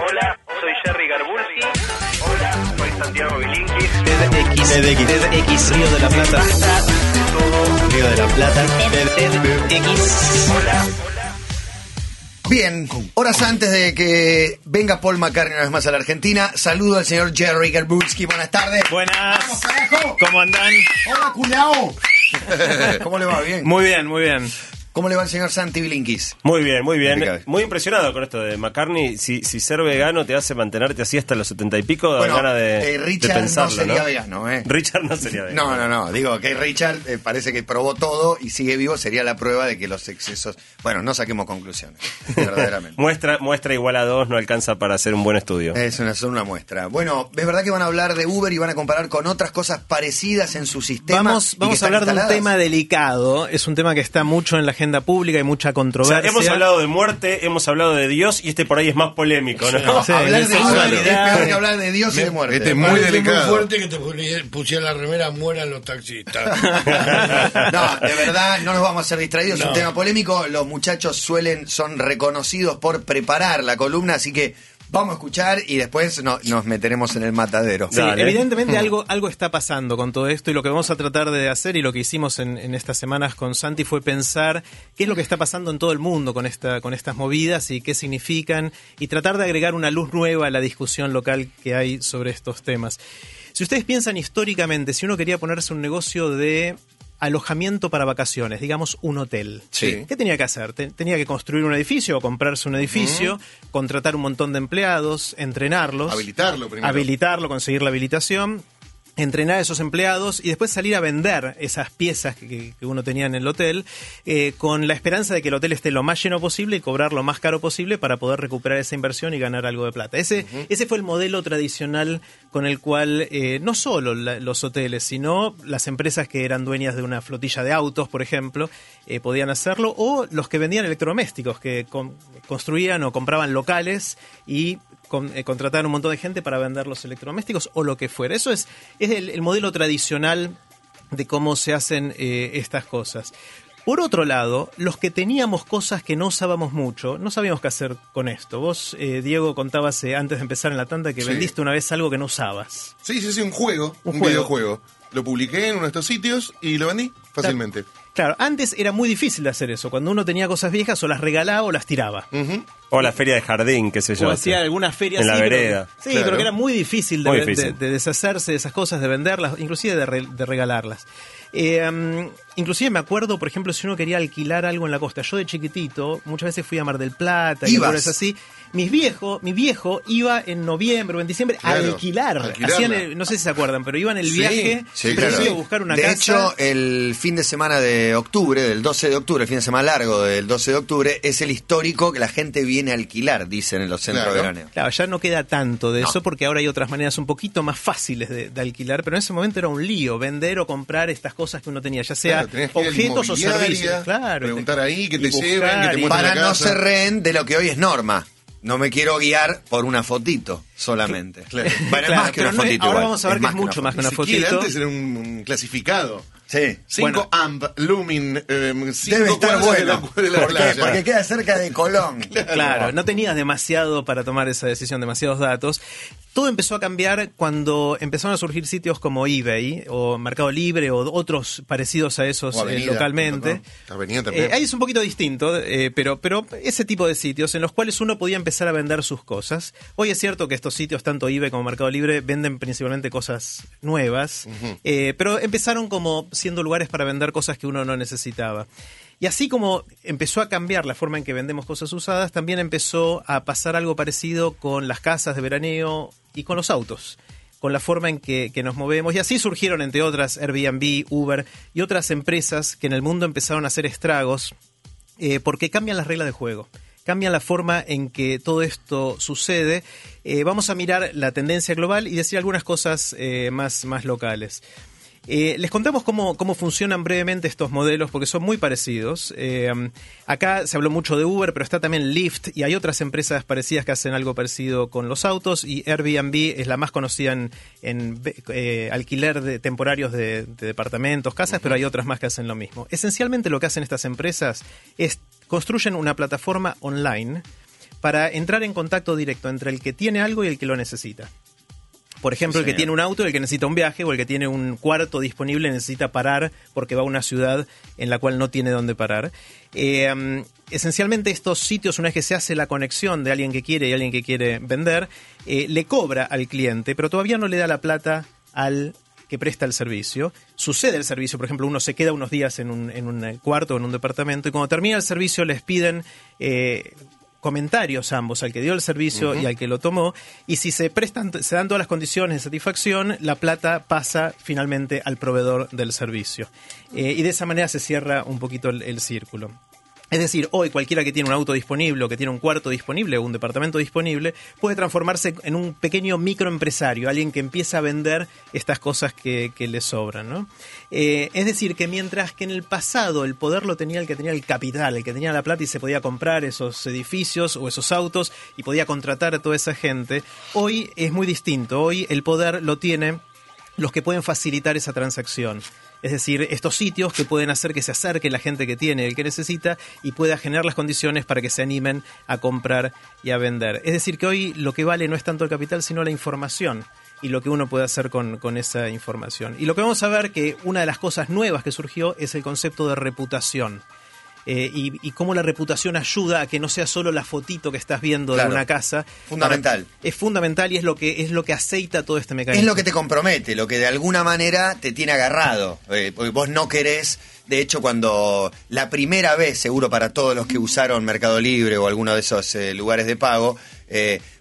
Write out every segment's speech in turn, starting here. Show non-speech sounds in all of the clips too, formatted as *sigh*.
Hola, soy Jerry Garbulski. Hola, soy Santiago Bilinkis. TEDx, TEDx, TEDx, Río de la Plata. Río de la Plata. TEDx. Hola. Bien, horas antes de que venga Paul McCartney una vez más a la Argentina, saludo al señor Jerry Garbulski. Buenas tardes. Buenas. ¡Vamos, carajo! ¿Cómo andan? ¡Hola, culiao! *laughs* ¿Cómo le va? ¿Bien? Muy bien, muy bien. ¿Cómo le va el señor Santi Bilinkis? Muy bien, muy bien. Muy impresionado con esto de McCartney. Si, si ser vegano te hace mantenerte así hasta los setenta y pico, da Bueno, ganas de, eh, de Richard pensarlo, no sería ¿no? vegano, ¿eh? Richard no sería vegano. No, no, no. Digo que Richard eh, parece que probó todo y sigue vivo. Sería la prueba de que los excesos. Bueno, no saquemos conclusiones, verdaderamente. *laughs* Muestra, muestra igual a dos no alcanza para hacer un buen estudio. Es una, una muestra. Bueno, es verdad que van a hablar de Uber y van a comparar con otras cosas parecidas en su sistema. Vamos, vamos a hablar de un tema delicado. Es un tema que está mucho en la agenda pública y mucha O sea, controversia. hemos hablado de muerte, hemos hablado de Dios y este por ahí es más polémico, ¿no? No, Sí, hablar de sexualidad. peor que hablar de Dios y de muerte. Este es muy delicado. muy fuerte que te pusiera la remera mueran los taxistas. *laughs* No, de verdad, no nos vamos a hacer distraídos. Es un tema polémico. Los muchachos suelen, son reconocidos por preparar la columna, así que vamos a escuchar y después no- nos meteremos en el matadero. Sí, Dale. evidentemente algo, algo está pasando con todo esto y lo que vamos a tratar de hacer y lo que hicimos en, en estas semanas con Santi fue pensar qué es lo que está pasando en todo el mundo con, esta, con estas movidas y qué significan y tratar de agregar una luz nueva a la discusión local que hay sobre estos temas. Si ustedes piensan históricamente, si uno quería ponerse un negocio de alojamiento para vacaciones, digamos un hotel. Sí. ¿Qué tenía que hacer? Te- tenía que construir un edificio o comprarse un edificio, contratar un montón de empleados, entrenarlos Habilitarlo primero. habilitarlo, conseguir la habilitación, entrenar a esos empleados y después salir a vender esas piezas que, que uno tenía en el hotel eh, con la esperanza de que el hotel esté lo más lleno posible y cobrar lo más caro posible para poder recuperar esa inversión y ganar algo de plata. Ese, ese fue el modelo tradicional con el cual eh, no solo la- los hoteles, sino las empresas que eran dueñas de una flotilla de autos, por ejemplo, eh, podían hacerlo, o los que vendían electrodomésticos, que con- construían o compraban locales y con- eh, contratar un montón de gente para vender los electrodomésticos o lo que fuera. Eso es, es el, el modelo tradicional de cómo se hacen eh, estas cosas. Por otro lado, los que teníamos cosas que no usábamos mucho, no sabíamos qué hacer con esto. Vos, eh, Diego, contabas eh, antes de empezar en la tanda que Sí. vendiste una vez algo que no usabas. Sí, sí, sí, un juego, Un un, juego. videojuego. Lo publiqué en uno de estos sitios y lo vendí fácilmente. Claro, antes era muy difícil de hacer eso. Cuando uno tenía cosas viejas, o las regalaba o las tiraba. O la feria de jardín, qué sé yo. O hacía alguna feria En la así, pero- vereda. sí, Claro. pero que era muy difícil, de, Muy de- difícil. de deshacerse de esas cosas, de venderlas, inclusive de, re- de regalarlas. Eh, um, inclusive me acuerdo, por ejemplo, si uno quería alquilar algo en la costa. Yo de chiquitito, muchas veces fui a Mar del Plata y lugares así. Mis viejo, mi viejo iba en noviembre o en diciembre a alquilar. Hacían el- no sé si se acuerdan, pero iban el viaje, sí, claro. a buscar una de casa. hecho, el fin de semana de octubre, del 12 de octubre, el fin de semana largo del 12 de octubre, es el histórico que la gente viene a alquilar, dicen en los centros Claro. de veraneo. Claro, ya no queda tanto de eso porque ahora hay otras maneras un poquito más fáciles de, de alquilar, pero en ese momento era un lío vender o comprar estas cosas que uno tenía, ya sea Que objetos o servicios. Claro, preguntar ahí, que te buscar lleven, que te Para la no casa. ser rehén de lo que hoy es norma. No me quiero guiar por una fotito solamente. Claro. Bueno, es Claro, más que una es- fotito. ahora igual. vamos a ver que es mucho más que una siquiera fotito. antes era un, un clasificado. Sí. 5 Bueno. amp, lumin, eh, cinco Debe estar cuadras de la- bueno. de la ¿Por qué? playa. Porque queda cerca de Colón. *laughs* Claro, no tenías demasiado para tomar esa decisión, demasiados datos. Todo empezó a cambiar cuando empezaron a surgir sitios como eBay o Mercado Libre o otros parecidos a esos eh, localmente. ¿no? Avenida también. Eh, ahí es un poquito distinto, eh, pero, pero ese tipo de sitios en los cuales uno podía empezar a vender sus cosas. Hoy es cierto que estos sitios, tanto eBay como Mercado Libre, venden principalmente cosas nuevas, pero empezaron como siendo lugares para vender cosas que uno no necesitaba. Y así como empezó a cambiar la forma en que vendemos cosas usadas, también empezó a pasar algo parecido con las casas de veraneo y con los autos con la forma en que, nos movemos. Y así surgieron, entre otras, Airbnb, Uber y otras empresas que en el mundo empezaron a hacer estragos eh, porque cambian las reglas de juego. Cambian la forma en que todo esto sucede. Eh, vamos a mirar la tendencia global y decir algunas cosas eh, más, más locales. Eh, les contamos cómo, cómo funcionan brevemente estos modelos porque son muy parecidos. Eh, acá se habló mucho de Uber, pero está también Lyft y hay otras empresas parecidas que hacen algo parecido con los autos y Airbnb es la más conocida en, en, eh, alquiler de temporarios de, de departamentos, casas, pero hay otras más que hacen lo mismo. Esencialmente lo que hacen estas empresas es construyen una plataforma online para entrar en contacto directo entre el que tiene algo y el que lo necesita. Por ejemplo, el que tiene un auto, el que necesita un viaje, o el que tiene un cuarto disponible necesita parar porque va a una ciudad en la cual no tiene dónde parar. Eh, um, esencialmente estos sitios, una vez que se hace la conexión de alguien que quiere y alguien que quiere vender, eh, le cobra al cliente, pero todavía no le da la plata al que presta el servicio. Sucede el servicio, por ejemplo, uno se queda unos días en un, en un cuarto o en un departamento y cuando termina el servicio les piden eh, comentarios ambos, al que dio el servicio y al que lo tomó, y si se prestan, se dan todas las condiciones de satisfacción, la plata pasa finalmente al proveedor del servicio. Eh, y de esa manera se cierra un poquito el- el círculo. Es decir, hoy cualquiera que tiene un auto disponible o que tiene un cuarto disponible o un departamento disponible puede transformarse en un pequeño microempresario, alguien que empieza a vender estas cosas que, que le sobran. ¿no? Eh, es decir, que mientras que en el pasado el poder lo tenía el que tenía el capital, el que tenía la plata y se podía comprar esos edificios o esos autos y podía contratar a toda esa gente, hoy es muy distinto. Hoy el poder lo tiene los que pueden facilitar esa transacción. Es decir, estos sitios que pueden hacer que se acerque la gente que tiene, el que necesita, y pueda generar las condiciones para que se animen a comprar y a vender. Es decir, que hoy lo que vale no es tanto el capital, sino la información y lo que uno puede hacer con, con esa información. Y lo que vamos a ver que una de las cosas nuevas que surgió es el concepto de reputación. Eh, y, y cómo la reputación ayuda a que no sea solo la fotito que estás viendo Claro. de una casa. Fundamental. Para- es fundamental y es lo que es lo que aceita todo este mecanismo. Es lo que te compromete, lo que de alguna manera te tiene agarrado. Eh, vos no querés, de hecho, cuando la primera vez, seguro para todos los que usaron Mercado Libre o alguno de esos eh, lugares de pago,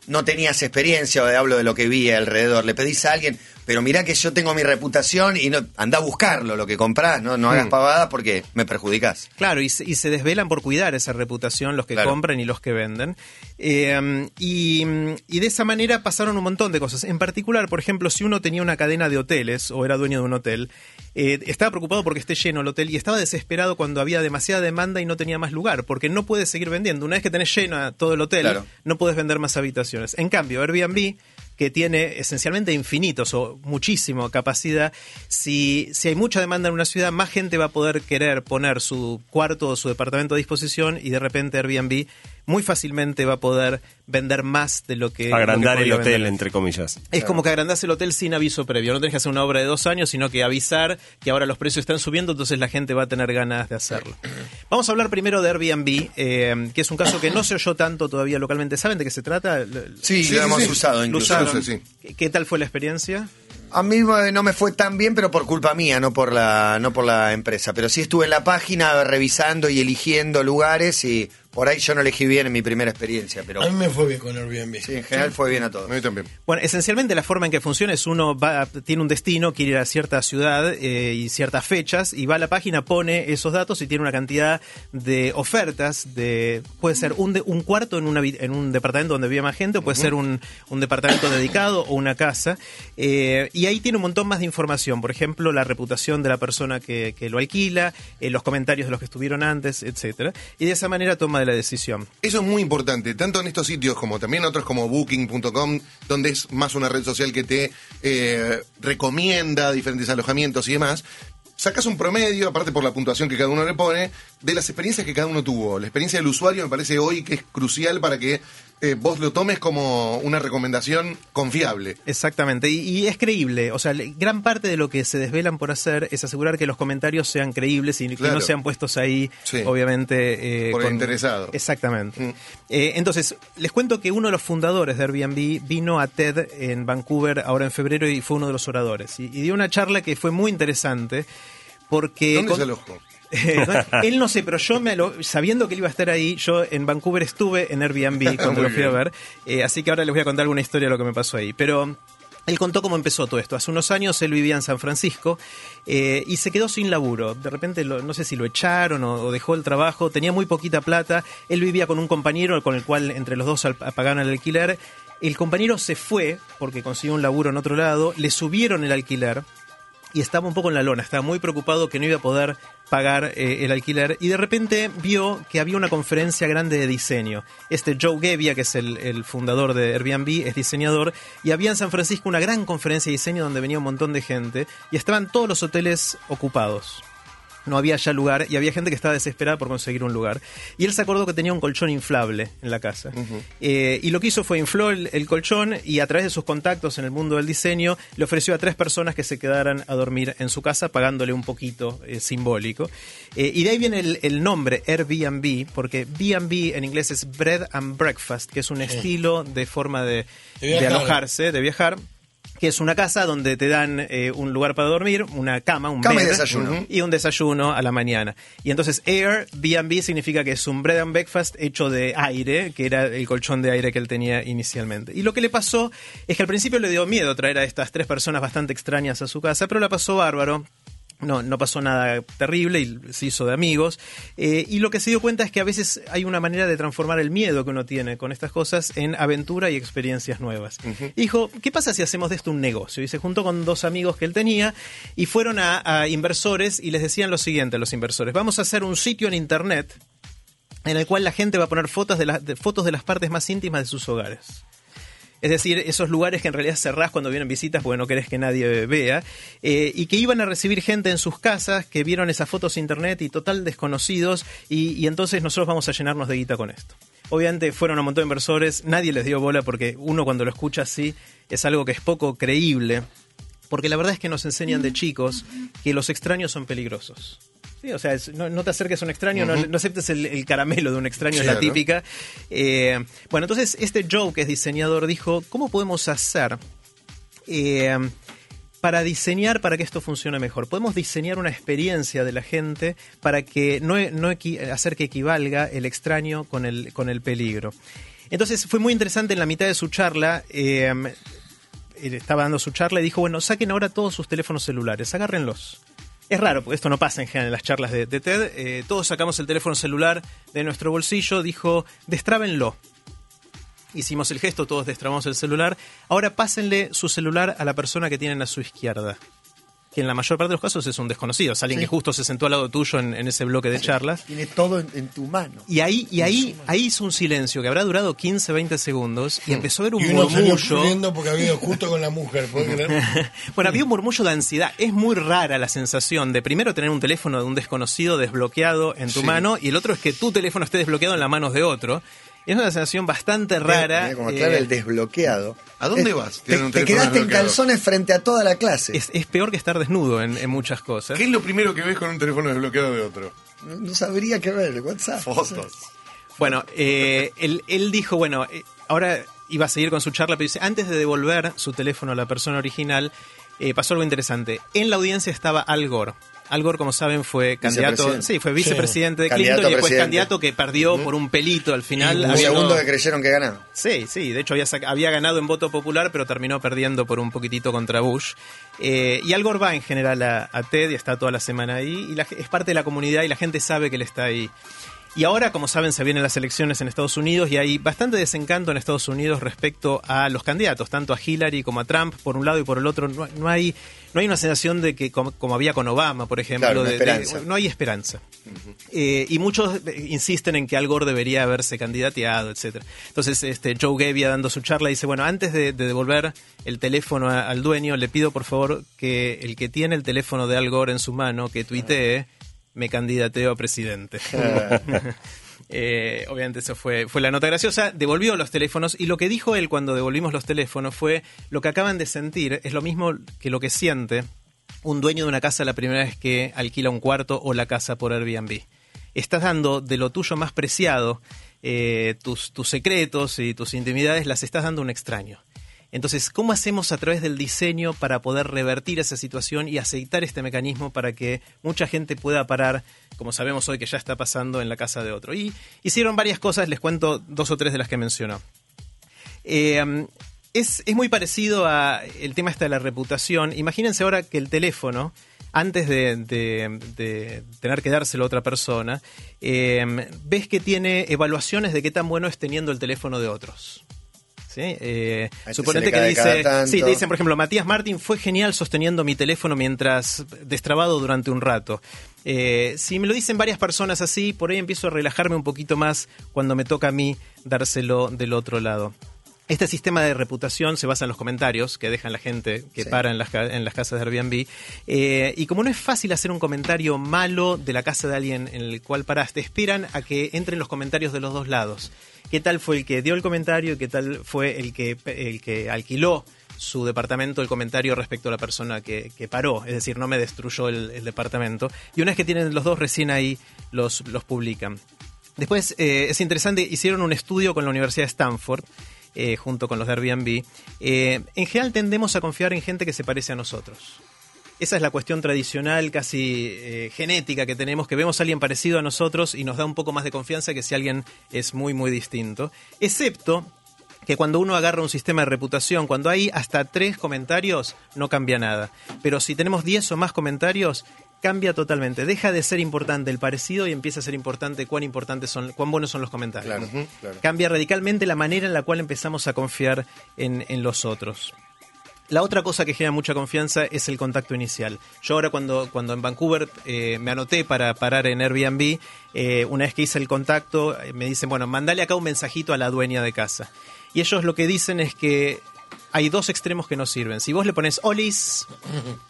no tenías experiencia, o hablo de lo que vi alrededor, le pedís a alguien, pero mirá que yo tengo mi reputación y no, anda a buscarlo, lo que comprás, no, no hagas pavadas porque me perjudicás. Claro, y se, y se desvelan por cuidar esa reputación los que Claro. compran y los que venden. Eh, y, y de esa manera pasaron un montón de cosas. En particular, por ejemplo, si uno tenía una cadena de hoteles o era dueño de un hotel, eh, estaba preocupado porque esté lleno el hotel y estaba desesperado cuando había demasiada demanda y no tenía más lugar, porque no puedes seguir vendiendo. Una vez que tenés lleno todo el hotel, Claro. no puedes vender más habitaciones. En cambio, Airbnb que tiene esencialmente infinitos o muchísima capacidad, si, si hay mucha demanda en una ciudad, más gente va a poder querer poner su cuarto o su departamento a disposición y de repente Airbnb muy fácilmente va a poder vender más de lo que... Agrandar lo que el hotel, vender. entre comillas. Es como que agrandás el hotel sin aviso previo. No tenés que hacer una obra de dos años, sino que avisar que ahora los precios están subiendo, entonces la gente va a tener ganas de hacerlo. *coughs* Vamos a hablar primero de Airbnb, eh, que es un caso que no se oyó tanto todavía localmente. ¿Saben de qué se trata? Sí, Sí, lo hemos sí. usado Lo incluso. usaron. sí. ¿Qué, qué tal fue la experiencia? A mí eh, no me fue tan bien, pero por culpa mía, no por la, no por la empresa. Pero sí estuve en la página revisando y eligiendo lugares y por ahí yo no elegí bien en mi primera experiencia, pero A mí me fue bien con Airbnb. sí, en general fue bien a todos. A mí también. Bueno, esencialmente la forma en que funciona es uno va, tiene un destino, quiere ir a cierta ciudad eh, y ciertas fechas y va a la página, pone esos datos y tiene una cantidad de ofertas de puede ser un, de- un cuarto en, una, vi- en un departamento donde vive más gente o puede ser un, un departamento dedicado o una casa eh, y ahí tiene un montón más de información, por ejemplo la reputación de la persona que, que lo alquila, eh, los comentarios de los que estuvieron antes, etcétera y de esa manera toma de la decisión. Eso es muy importante, tanto en estos sitios como también otros como booking.com, donde es más una red social que te eh, recomienda diferentes alojamientos y demás. Sacas un promedio, aparte por la puntuación que cada uno le pone, de las experiencias que cada uno tuvo. La experiencia del usuario me parece hoy que es crucial para que eh, vos lo tomes como una recomendación confiable. Exactamente, y, y es creíble. O sea, gran parte de lo que se desvelan por hacer es asegurar que los comentarios sean creíbles y que no sean puestos ahí, Sí. obviamente. eh, Por el interesado. Exactamente. Mm. Eh, entonces, les cuento que uno de los fundadores de Airbnb vino a TED en Vancouver ahora en febrero y fue uno de los oradores. Y, y dio una charla que fue muy interesante porque... ¿Dónde con- se alojó? Él no sé, pero yo me lo- sabiendo que él iba a estar ahí, yo en Vancouver estuve en Airbnb cuando Muy lo fui a ver, eh, así que ahora les voy a contar alguna historia de lo que me pasó ahí. Pero él contó cómo empezó todo esto. Hace unos años él vivía en San Francisco eh, y se quedó sin laburo. De repente, lo- no sé si lo echaron o, o dejó el trabajo, tenía muy poquita plata. Él vivía con un compañero con el cual entre los dos pagaban el alquiler. El compañero se fue porque consiguió un laburo en otro lado, le subieron el alquiler y estaba un poco en la lona, estaba muy preocupado que no iba a poder pagar eh, el alquiler y de repente vio que había una conferencia grande de diseño. Este Joe Gebbia, que es el, el fundador de Airbnb, es diseñador y había en San Francisco una gran conferencia de diseño donde venía un montón de gente y estaban todos los hoteles ocupados. No había ya lugar y había gente que estaba desesperada por conseguir un lugar. Y él se acordó que tenía un colchón inflable en la casa. Eh, y lo que hizo fue infló el, el colchón y a través de sus contactos en el mundo del diseño le ofreció a tres personas que se quedaran a dormir en su casa pagándole un poquito eh, simbólico. Eh, y de ahí viene el, el nombre Airbnb, porque B&B en inglés es Bread and Breakfast, que es un estilo de forma de, De de viajar. alojarse, de viajar. Que es una casa donde te dan eh, un lugar para dormir, una cama, un Cama y desayuno. y un desayuno a la mañana. Y entonces Airbnb significa que es un bread and breakfast hecho de aire, que era el colchón de aire que él tenía inicialmente. Y lo que le pasó es que al principio le dio miedo traer a estas tres personas bastante extrañas a su casa, pero la pasó bárbaro. No, no pasó nada terrible y se hizo de amigos. Eh, y lo que se dio cuenta es que a veces hay una manera de transformar el miedo que uno tiene con estas cosas en aventura y experiencias nuevas. Y Dijo, ¿qué pasa si hacemos de esto un negocio? Y se juntó con dos amigos que él tenía y fueron a, a inversores y les decían lo siguiente a los inversores, vamos a hacer un sitio en Internet en el cual la gente va a poner fotos de, las- de- fotos de las partes más íntimas de sus hogares. Es decir, esos lugares que en realidad cerrás cuando vienen visitas porque no querés que nadie vea, eh, y que iban a recibir gente en sus casas que vieron esas fotos en internet y total desconocidos, y, y entonces nosotros vamos a llenarnos de guita con esto. Obviamente fueron un montón de inversores, nadie les dio bola porque uno cuando lo escucha así es algo que es poco creíble, porque la verdad es que nos enseñan de chicos que los extraños son peligrosos. Sí, o sea, es- no, no te acerques a un extraño, no, no aceptes el, el caramelo de un extraño, es la típica. Eh, bueno, entonces este Joe, que es diseñador, dijo, ¿cómo podemos hacer eh, para diseñar para que esto funcione mejor? Podemos diseñar una experiencia de la gente para que no, no hacer que equivalga el extraño con el, con el peligro. Entonces fue muy interesante en la mitad de su charla. eh, él estaba dando su charla y dijo, bueno, saquen ahora todos sus teléfonos celulares, agárrenlos. Es raro, porque esto no pasa en las charlas de, de TED. Eh, todos sacamos el teléfono celular de nuestro bolsillo, dijo, destrábenlo. Hicimos el gesto, todos destrabamos el celular. Ahora pásenle su celular a la persona que tienen a su izquierda. Que en la mayor parte de los casos es un desconocido, es alguien que justo se sentó al lado tuyo en, en ese bloque de charlas. Tiene todo en, en tu mano. Y ahí, y ahí, ahí hizo un silencio que habrá durado 15, 20 segundos y empezó a ver un Y uno murmullo. porque había ido justo con la mujer. *laughs* Bueno, había un murmullo de ansiedad. Es muy rara la sensación de primero tener un teléfono de un desconocido desbloqueado en tu mano y el otro es que tu teléfono esté desbloqueado en las manos de otro. Es una sensación bastante rara. Mira cómo eh, aclara el desbloqueado. ¿A dónde Es- vas? Te, quedaste en calzones frente a toda la clase. es, es peor que estar desnudo en, en muchas cosas. ¿Qué es lo primero que ves con un teléfono desbloqueado de otro? No, no sabría qué ver. WhatsApp. Fotos. Bueno, eh, él, él dijo, bueno, eh, ahora iba a seguir con su charla, pero dice, antes de devolver su teléfono a la persona original, eh, pasó algo interesante. En la audiencia estaba Al Gore. Al Gore, como saben, fue candidato, Vicepresidente. sí, fue vicepresidente de Clinton y después candidato que perdió por un pelito al final. Un Había- segundo que creyeron que ganaba. Sí, sí, de hecho había, sac- había ganado en voto popular, pero terminó perdiendo por un poquitito contra Bush. Eh, y Al Gore va en general a, a TED y está toda la semana ahí, y la es parte de la comunidad y la gente sabe que él está ahí. Y ahora, como saben, se vienen las elecciones en Estados Unidos y hay bastante desencanto en Estados Unidos respecto a los candidatos, tanto a Hillary como a Trump, por un lado y por el otro. No, no hay, no hay una sensación de que, como, como había con Obama, por ejemplo, Claro, de- no hay esperanza. Eh, y muchos eh, insisten en que Al Gore debería haberse candidateado, etcétera. Entonces, este Joe Gebbia dando su charla dice, bueno, antes de, de devolver el teléfono a- al dueño, le pido por favor que el que tiene el teléfono de Al Gore en su mano, que tuitee, me candidateo a presidente. *laughs* Eh, obviamente eso fue, fue la nota graciosa, devolvió los teléfonos y lo que dijo él cuando devolvimos los teléfonos fue lo que acaban de sentir es lo mismo que lo que siente un dueño de una casa la primera vez que alquila un cuarto o la casa por Airbnb. Estás dando de lo tuyo más preciado, eh, tus, tus secretos y tus intimidades las estás dando a un extraño. Entonces, ¿cómo hacemos a través del diseño para poder revertir esa situación y aceitar este mecanismo para que mucha gente pueda parar, como sabemos hoy que ya está pasando en la casa de otro? Y hicieron varias cosas, les cuento dos o tres de las que mencionó. Um, es, es muy parecido a el tema este de la reputación. Imagínense ahora que el teléfono, antes de, tener que dárselo a otra persona, eh, ves que tiene evaluaciones de qué tan bueno es teniendo el teléfono de otros. ¿Sí? Eh, este suponete que dice, sí, te dicen, por ejemplo, Matías Martín fue genial sosteniendo mi teléfono mientras destrabado durante un rato. Eh, si me lo dicen varias personas así, por ahí empiezo a relajarme un poquito más cuando me toca a mí dárselo del otro lado. Este sistema de reputación se basa en los comentarios que dejan la gente que Sí. para en las, ca- en las casas de Airbnb. Eh, y como no es fácil hacer un comentario malo de la casa de alguien en el cual paraste, esperan a que entren los comentarios de los dos lados. ¿Qué tal fue el que dio el comentario y qué tal fue el que, el que alquiló su departamento el comentario respecto a la persona que, que paró? Es decir, no me destruyó el, departamento. Y una vez que tienen los dos, recién ahí los, los publican. Después, eh, es interesante, hicieron un estudio con la Universidad de Stanford, eh, junto con los de Airbnb. Eh, en general tendemos a confiar en gente que se parece a nosotros. Esa es la cuestión tradicional, casi eh, genética que tenemos, que vemos a alguien parecido a nosotros y nos da un poco más de confianza que si alguien es muy, muy distinto. Excepto que cuando uno agarra un sistema de reputación, cuando hay hasta tres comentarios, no cambia nada. Pero si tenemos 10 o más comentarios, cambia totalmente. Deja de ser importante el parecido y empieza a ser importante cuán importantes son, cuán buenos son los comentarios. Claro, ujú, claro. Cambia radicalmente la manera en la cual empezamos a confiar en, en los otros. La otra cosa que genera mucha confianza es el contacto inicial. Yo ahora cuando, cuando en Vancouver eh, me anoté para parar en Airbnb, eh, una vez que hice el contacto, eh, me dicen, bueno, mandale acá un mensajito a la dueña de casa. Y ellos lo que dicen es que hay dos extremos que no sirven. Si vos le pones olis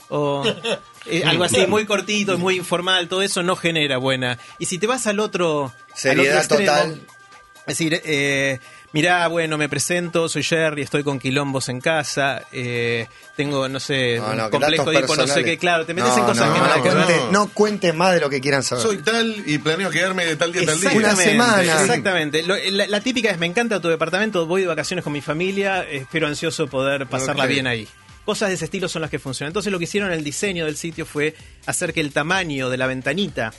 o *laughs* eh, algo así muy cortito y muy informal, todo eso no genera buena. Y si te vas al otro, al Seriedad otro extremo, total. es decir, eh, mirá, bueno, me presento, soy Jerry, estoy con quilombos en casa, eh, tengo, no sé, No, no, complejo de hipo, no sé qué, claro, te metes No, en cosas no, que no, cuente- no cuente más de lo que quieran saber. Soy tal y planeo quedarme de tal día a tal día. Una semana. Exactamente. Lo- la, la típica es, me encanta tu departamento, voy de vacaciones con mi familia, espero ansioso poder pasarla bien ahí. Cosas de ese estilo son las que funcionan. Entonces lo que hicieron en el diseño del sitio fue hacer que el tamaño de la ventanita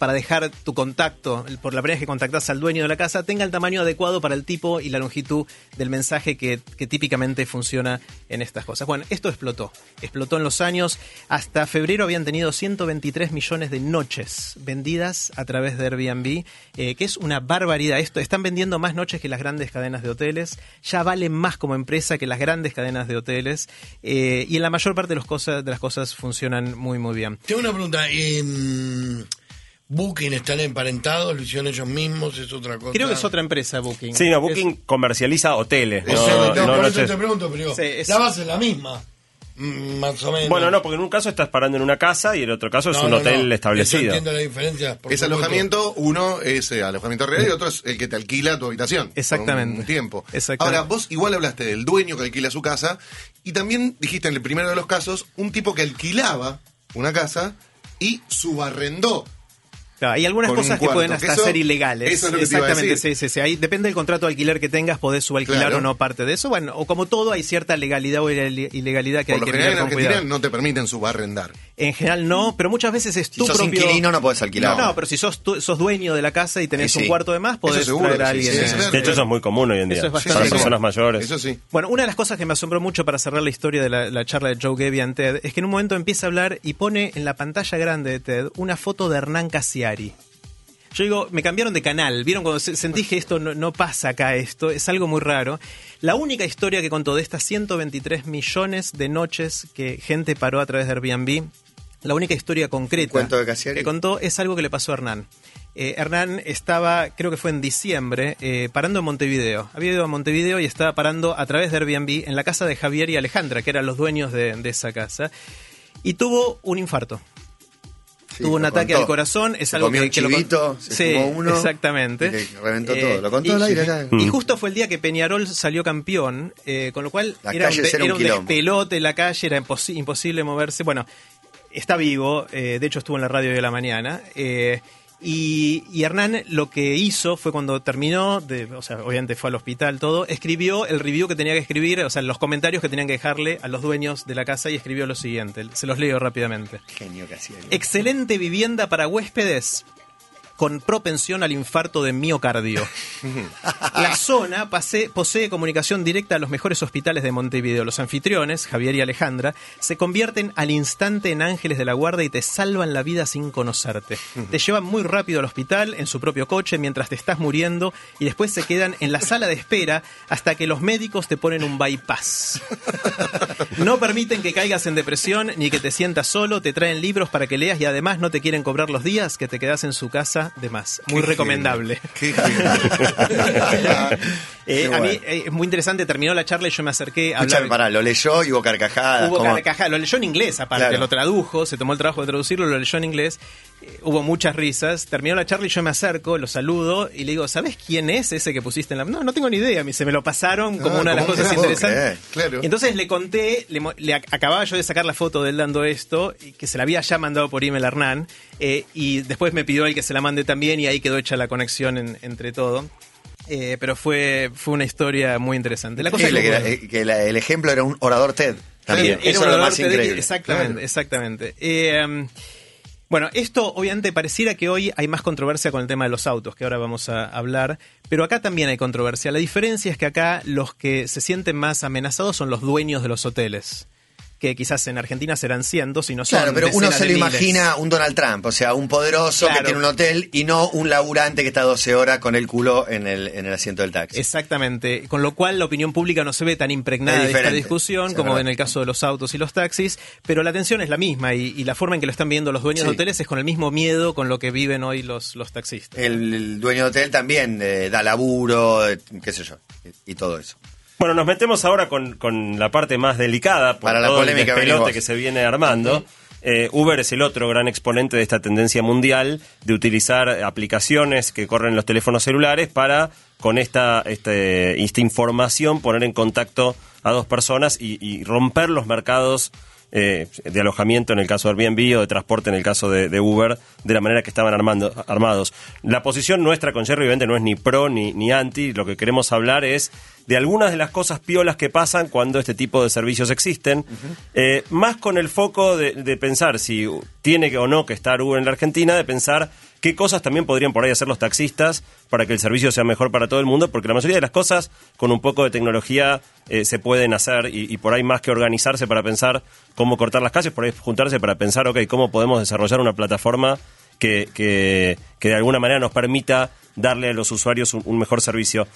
para dejar tu contacto, por la primera vez que contactas al dueño de la casa, tenga el tamaño adecuado para el tipo y la longitud del mensaje que, típicamente funciona en estas cosas. Bueno, esto explotó. Explotó en los años. Hasta febrero habían tenido 123 millones de noches vendidas a través de Airbnb, eh, que es una barbaridad. Esto están vendiendo más noches que las grandes cadenas de hoteles. Ya valen más como empresa que las grandes cadenas de hoteles. eh, y en la mayor parte de, los cosas, las cosas funcionan muy, muy bien. Tengo una pregunta. em, Booking están emparentados, lo hicieron ellos mismos, es otra cosa. Creo que es otra empresa, Booking. Sí, no, Es- Booking comercializa hoteles. No- sea, no, no por eso te pregunto, pero Sí, es- la base es la misma. Mm, Más o menos. Bueno, no, porque en un caso estás parando en una casa y en el otro caso es No, un no, hotel no. establecido. Eso entiendo la diferencia. por Ese supuesto. alojamiento, uno es eh, alojamiento real y otro es el que te alquila tu habitación. por Exactamente. Un tiempo. Exactamente. Ahora, vos igual hablaste del dueño que alquila su casa y también dijiste en el primero de los casos un tipo que alquilaba una casa y subarrendó. Claro, hay algunas cosas que pueden hasta eso- ser ilegales. eso es lo que te iba a Exactamente, decir. sí, sí, sí. Ahí depende del contrato de alquiler que tengas, podés subalquilar Claro. o no parte de eso. Bueno, o como todo, hay cierta legalidad o ile- ilegalidad que Por hay lo que en tener con Argentina cuidado. no te permiten subarrendar. En general no, pero muchas veces es tu Si sos propio... inquilino no podés alquilar. No, pero si sos, tú- sos dueño de la casa y tenés Sí, un cuarto de más, podés seguro traer a alguien. sí, sí, sí. De hecho, eso es muy común hoy en día. Eso es bastante Para común. personas mayores. Eso sí. Bueno, una de las cosas que me asombró mucho para cerrar la historia de la, la charla de Joe Gebbia en TED es que en un momento empieza a hablar y pone en la pantalla grande de TED una foto de Hernán Casiari. Yo digo, me cambiaron de canal. ¿Vieron cuando se- sentí que esto no, no pasa acá esto? Es algo muy raro. La única historia que contó de estas 123 millones de noches que gente paró a través de Airbnb, la única historia concreta de que contó es algo que le pasó a Hernán. Eh, Hernán estaba, creo que fue en diciembre, eh, parando en Montevideo. Había ido a Montevideo y estaba parando a través de Airbnb en la casa de Javier y Alejandra, que eran los dueños de, de esa casa. Y tuvo un infarto. Sí, tuvo un ataque contó. al corazón, es Se algo comió que, un que lo chivito, se Sí, uno, exactamente. Eh, y le reventó todo. Lo contó al y- aire acá. Y justo fue el día que Peñarol salió campeón, eh, con lo cual era un, era un despelote la calle, era imposi- imposible moverse. Bueno, está vivo, eh, de hecho estuvo en la radio de la mañana. eh, y, y Hernán lo que hizo fue cuando terminó, de, o sea, obviamente fue al hospital, todo, escribió el review que tenía que escribir, o sea, los comentarios que tenían que dejarle a los dueños de la casa y escribió lo siguiente, se los leo rápidamente. Genio Casiari. Excelente vivienda para huéspedes con propensión al infarto de miocardio. La zona pase- posee comunicación directa a los mejores hospitales de Montevideo. Los anfitriones, Javier y Alejandra, se convierten al instante en ángeles de la guarda y te salvan la vida sin conocerte. Te llevan muy rápido al hospital en su propio coche mientras te estás muriendo y después se quedan en la sala de espera hasta que los médicos te ponen un bypass. No permiten que caigas en depresión ni que te sientas solo, te traen libros para que leas y además no te quieren cobrar los días que te quedas en su casa de más. Muy Qué recomendable. Qué. *laughs* Eh, a mí eh, es muy interesante, terminó la charla y yo me acerqué a Escuchame, hablar. pará, lo leyó y hubo carcajadas. Hubo como- carcajada, lo leyó en inglés aparte, Claro. lo tradujo, se tomó el trabajo de traducirlo, lo leyó en inglés. Eh, hubo muchas risas. Terminó la charla y yo me acerco, lo saludo y le digo, ¿sabes quién es ese que pusiste en la.? No, no tengo ni idea. Se me lo pasaron como Ah, una de las ¿cómo cosas interesantes. Claro. Entonces le conté, le, acababa yo de sacar la foto de él dando esto, y que se la había ya mandado por email a Hernán, y después me pidió él que se la mande también, y ahí quedó hecha la conexión en- entre todo. Eh, pero fue, fue una historia muy interesante. La cosa es que- era- eh, que la- el ejemplo era un orador TED. También. Era Eso es lo más TED, increíble. Exactamente, Claro. exactamente. Eh, um, bueno, esto obviamente pareciera que hoy hay más controversia con el tema de los autos, que ahora vamos a hablar, pero acá también hay controversia. La diferencia es que acá los que se sienten más amenazados son los dueños de los hoteles, que quizás en Argentina serán cientos y no son Claro, pero uno se lo imagina un Donald Trump, o sea, un poderoso Claro. que tiene un hotel y no un laburante que está 12 horas con el culo en el, en el asiento del taxi. Exactamente, con lo cual la opinión pública no se ve tan impregnada Es de esta discusión es como verdad. en el caso de los autos y los taxis, pero la atención es la misma y, y la forma en que lo están viendo los dueños Sí. de hoteles es con el mismo miedo con lo que viven hoy los, los taxistas. El, el dueño de hotel también eh, da laburo, eh, qué sé yo, y, y todo eso. Bueno, nos metemos ahora con, con la parte más delicada por Para la todo polémica el vos. que se viene armando. Eh, Uber es el otro gran exponente de esta tendencia mundial de utilizar aplicaciones que corren en los teléfonos celulares para, con esta, este, esta información, poner en contacto a dos personas y, y romper los mercados eh, de alojamiento en el caso de Airbnb o de transporte en el caso de, de Uber de la manera que estaban armando, armados. La posición nuestra con Jerry obviamente no es ni pro ni, ni anti, lo que queremos hablar es de algunas de las cosas piolas que pasan cuando este tipo de servicios existen, eh, más con el foco de, de pensar si tiene que o no que estar Uber en la Argentina, de pensar qué cosas también podrían por ahí hacer los taxistas para que el servicio sea mejor para todo el mundo, porque la mayoría de las cosas con un poco de tecnología eh, se pueden hacer y, y por ahí más que organizarse para pensar cómo cortar las calles, por ahí juntarse para pensar, ok, cómo podemos desarrollar una plataforma que, que, que de alguna manera nos permita darle a los usuarios un, un mejor servicio.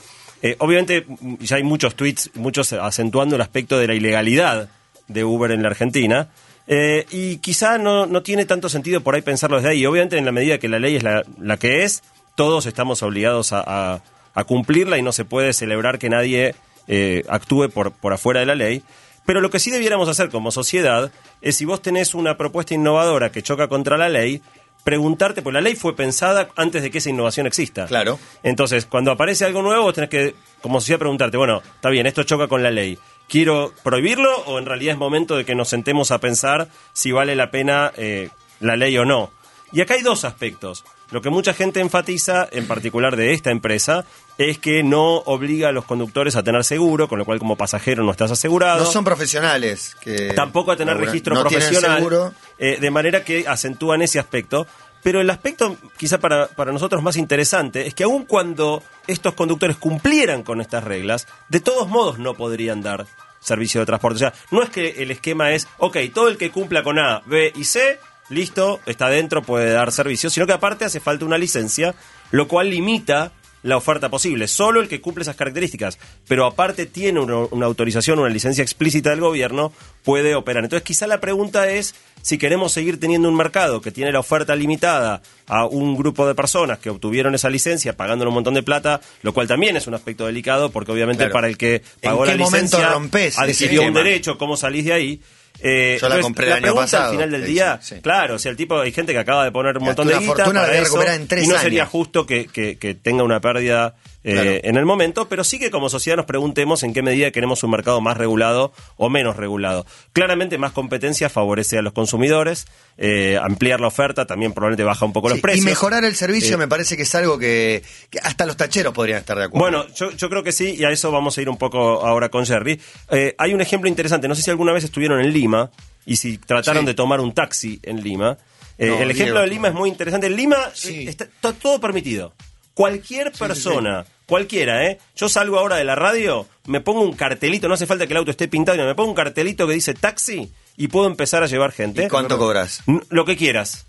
Eh, obviamente ya hay muchos tweets, muchos acentuando el aspecto de la ilegalidad de Uber en la Argentina. eh, y quizá no, no tiene tanto sentido por ahí pensarlo desde ahí. Obviamente en la medida que la ley es la, la que es, todos estamos obligados a, a- a cumplirla y no se puede celebrar que nadie eh, actúe por, por afuera de la ley. Pero lo que sí debiéramos hacer como sociedad es si vos tenés una propuesta innovadora que choca contra la ley, preguntarte, pues la ley fue pensada antes de que esa innovación exista. Claro. Entonces, cuando aparece algo nuevo, vos tenés que, como sociedad, preguntarte, bueno, está bien, esto choca con la ley. ¿Quiero prohibirlo o en realidad es momento de que nos sentemos a pensar si vale la pena eh, la ley o no? Y acá hay dos aspectos. Lo que mucha gente enfatiza, en particular de esta empresa, es que no obliga a los conductores a tener seguro, con lo cual como pasajero no estás asegurado. No son profesionales. Que Tampoco a tener registro no profesional. seguro. eh, de manera que acentúan ese aspecto. Pero el aspecto, quizá para, para nosotros más interesante, es que aun cuando estos conductores cumplieran con estas reglas, de todos modos no podrían dar servicio de transporte. O sea, no es que el esquema es, ok, todo el que cumpla con A, B y C, listo, está dentro, puede dar servicio, sino que aparte hace falta una licencia, lo cual limita la oferta posible. Solo el que cumple esas características, pero aparte tiene una, una autorización, una licencia explícita del gobierno, puede operar. Entonces quizá la pregunta es si queremos seguir teniendo un mercado que tiene la oferta limitada a un grupo de personas que obtuvieron esa licencia pagándole un montón de plata, lo cual también es un aspecto delicado porque obviamente Claro. para el que pagó ¿En la qué momento licencia rompes adquirió un derecho, ¿cómo salís de ahí? Eh, Yo la entonces, compré el año pregunta pasado, al final del de día, sí. claro, o sea, el tipo, hay gente que acaba de poner un montón de guita la para eso, en tres y no sería años. justo que, que- que tenga una pérdida eh, Claro. en el momento, pero sí que como sociedad nos preguntemos en qué medida queremos un mercado más regulado o menos regulado. Claramente más competencia favorece a los consumidores, eh, ampliar la oferta también probablemente baja un poco los precios. y mejorar el servicio Eh, me parece que es algo que, que hasta los tacheros podrían estar de acuerdo. Bueno, yo, yo creo que sí, y a eso vamos a ir un poco ahora con Jerry. Eh, hay un ejemplo interesante, no sé si alguna vez estuvieron en Lima y si trataron Sí. de tomar un taxi en Lima. Eh, No, el ejemplo Diego. de Lima es muy interesante. En Lima Sí. está to- todo permitido. Cualquier persona, cualquiera, ¿eh? Yo salgo ahora de la radio, me pongo un cartelito, no hace falta que el auto esté pintado, me pongo un cartelito que dice taxi y puedo empezar a llevar gente. ¿Y cuánto cobras? Lo que quieras.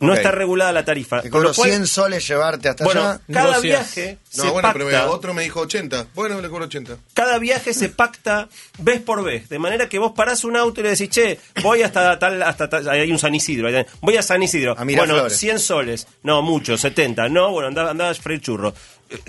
No está regulada la tarifa. Te con cobro lo cual- 100 soles llevarte hasta bueno, allá. cada Negocias. viaje No, se bueno, pacta, pero otro me dijo 80. Bueno, le cobro 80. cada viaje se pacta vez por vez, de manera que vos parás un auto y le decís, che, voy hasta tal, hasta tal, ahí hay un San Isidro, ahí- voy a San Isidro, A bueno, Miraflores. 100 soles, no, mucho, 70, no, bueno, andá, andá a churro.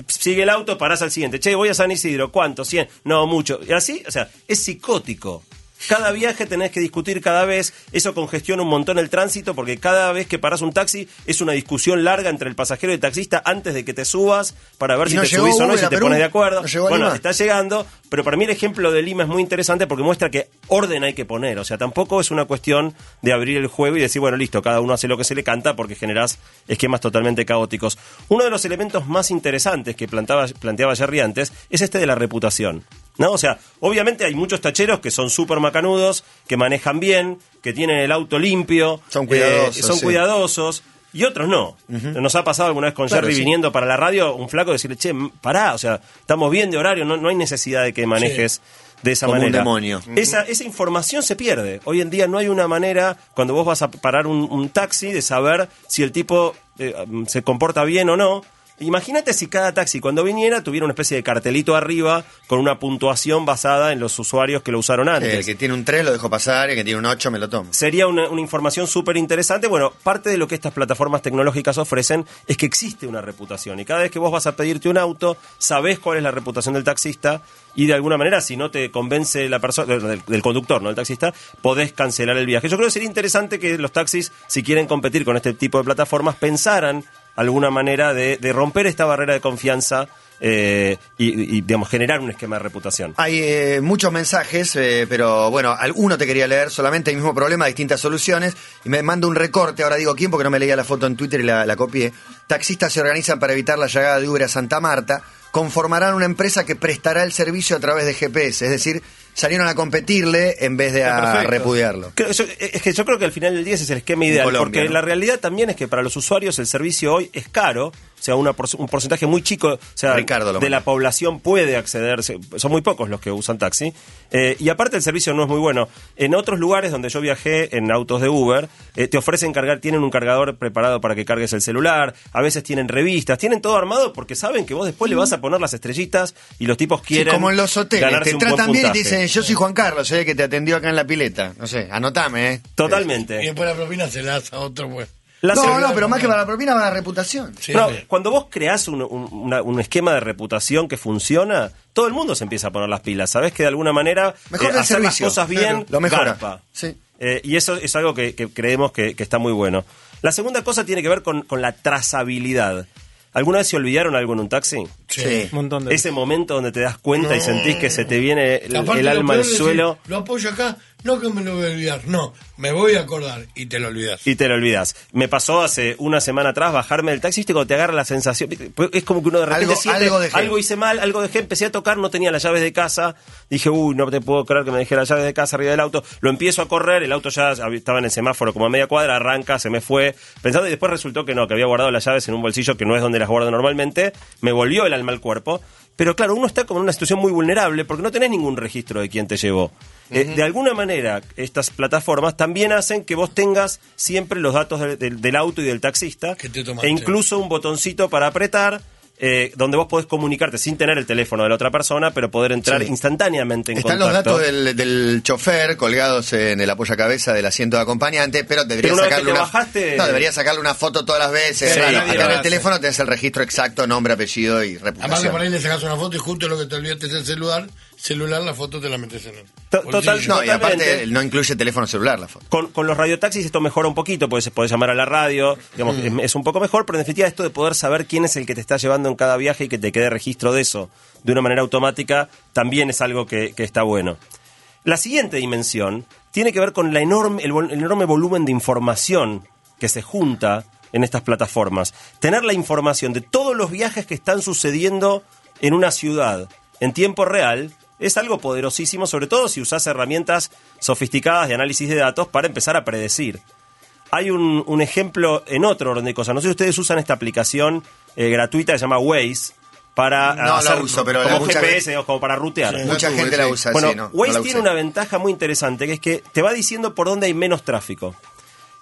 Sigue el auto, parás al siguiente, che, voy a San Isidro, ¿cuánto? 100, no, mucho. Y así, o sea, es psicótico. Cada viaje tenés que discutir cada vez, eso congestiona un montón el tránsito porque cada vez que parás un taxi es una discusión larga entre el pasajero y el taxista antes de que te subas para ver ¿Y si no te subís o no si te Perú? pones de acuerdo. ¿No bueno, está llegando, pero para mí el ejemplo de Lima es muy interesante porque muestra que orden hay que poner, o sea, tampoco es una cuestión de abrir el juego y decir, bueno, listo, cada uno hace lo que se le canta porque generás esquemas totalmente caóticos. Uno de los elementos más interesantes que plantaba, planteaba Jerry antes es este de la reputación. ¿No? O sea, obviamente hay muchos tacheros que son súper macanudos, que manejan bien, que tienen el auto limpio, Son cuidadosos, eh, son sí. cuidadosos, y otros no. Nos ha pasado alguna vez con Claro, Jerry sí. viniendo para la radio, un flaco decirle, che, pará, o sea, estamos bien de horario, no, no hay necesidad de que manejes de esa Como un manera. demonio. Esa, esa información se pierde. Hoy en día no hay una manera, cuando vos vas a parar un, un taxi, de saber si el tipo eh, se comporta bien o no. Imagínate si cada taxi cuando viniera tuviera una especie de cartelito arriba con una puntuación basada en los usuarios que lo usaron antes El que tiene un 3 lo dejo pasar y el que tiene un 8 me lo tomo. sería una, una información súper interesante. Bueno, parte de lo que estas plataformas tecnológicas ofrecen es que existe una reputación. Y cada vez que vos vas a pedirte un auto, sabés cuál es la reputación del taxista y de alguna manera, si no te convence la persona, del, del conductor, no del taxista, podés cancelar el viaje. Yo creo que sería interesante que los taxis, si quieren competir con este tipo de plataformas, pensaran alguna manera de, romper esta barrera de confianza eh, y, digamos, generar un esquema de reputación. Hay eh, muchos mensajes, eh, pero bueno, alguno te quería leer, solamente el mismo problema, distintas soluciones. Y me manda un recorte, ahora digo quién, porque no me leía la foto en Twitter y la, la copié. Taxistas se organizan para evitar la llegada de Uber a Santa Marta. Conformarán una empresa que prestará el servicio a través de GPS. Es decir, salieron a competirle en vez de a repudiarlo. Yo- es que yo creo que al final del día ese es el esquema ideal, Colombia, porque ¿no? la realidad también es que para los usuarios el servicio hoy es caro, o sea, una por- un porcentaje muy chico o sea, Ricardo lo de la población puede acceder, son muy pocos los que usan taxi, eh, y aparte el servicio no es muy bueno. En otros lugares donde yo viajé en autos de Uber, eh, te ofrecen cargar, tienen un cargador preparado para que cargues el celular, a veces tienen revistas, tienen todo armado porque saben que vos después le vas a poner las estrellitas y los tipos Sí, quieren como en los hoteles, te tratan bien y te dicen, yo soy Juan Carlos, eh, que te atendió acá en la pileta. No sé, anotame, ¿eh? Totalmente. Y después la propina se la hace a otro, pues. La no, no, pero más que para la propina va la reputación. Sí, sí. cuando vos creás un, un- una- un esquema de reputación que funciona, todo el mundo se empieza a poner las pilas. Sabés que de alguna manera Mejor eh, hacer servicio, las cosas bien claro, lo mejora. garpa. Sí. Eh, y eso es algo que, que creemos que, que está muy bueno. La segunda cosa tiene que ver con, con la trazabilidad. ¿Alguna vez se olvidaron algo en un taxi? Sí. Un montón de Ese momento donde te das cuenta y sentís que se te viene el, alma al decir, suelo. Lo apoyo acá, no que me lo voy a olvidar, no, me voy a acordar y te lo olvidas. Y te lo olvidas. Me pasó hace una semana atrás bajarme del taxi. Cuando te agarra la sensación. Pues Es como que uno de repente Algo- siente, algo dejé. algo hice mal, algo dejé, empecé a tocar, no tenía las llaves de casa. Dije, uy, no te puedo creer que me dejé las llaves de casa arriba del auto. Lo empiezo a correr, el auto ya estaba en el semáforo como a media cuadra, arranca, se me fue. Pensando y después resultó que no, que había guardado las llaves en un bolsillo que no es donde las guardo normalmente. Me volvió el alma al cuerpo. Pero claro, uno está como en una situación muy vulnerable porque no tenés ningún registro de quién te llevó. Eh, de alguna manera, estas plataformas también hacen que vos tengas siempre los datos del- del- del auto y del taxista. E incluso un botoncito para apretar. Eh, donde vos podés comunicarte sin tener el teléfono de la otra persona, pero poder entrar Sí. instantáneamente en Están contacto. los datos del, del chofer colgados en el apoyacabeza del asiento de acompañante, pero deberías Pero una sacarle una, bajaste- no, deberías sacarle una foto todas las veces. Sí, Acá nadie en el teléfono tenés el registro exacto, nombre, apellido y Además que reputación. por ahí le sacas una foto y justo lo que te olvidaste es el celular, celular la foto te la metes en el total- No, y aparte no incluye teléfono celular la foto. Con, con los radiotaxis esto mejora un poquito, pues podés llamar a la radio, digamos, Mm. es, es un poco mejor, pero en definitiva esto de poder saber quién es el que te está llevando en cada viaje y que te quede registro de eso de una manera automática, también es algo que, que está bueno. La siguiente dimensión tiene que ver con la enorme, el enorme volumen de información que se junta en estas plataformas. Tener la información de todos los viajes que están sucediendo en una ciudad en tiempo real es algo poderosísimo, sobre todo si usás herramientas sofisticadas de análisis de datos para empezar a predecir. Hay un, un ejemplo en otro orden de cosas. No sé si ustedes usan esta aplicación eh, gratuita que se llama Waze para No la hacer uso, pero como GPS, o como para rutear. Sí. Mucha gente la usa, Bueno, sí, no, no Waze la tiene una ventaja muy interesante, que es que te va diciendo por dónde hay menos tráfico.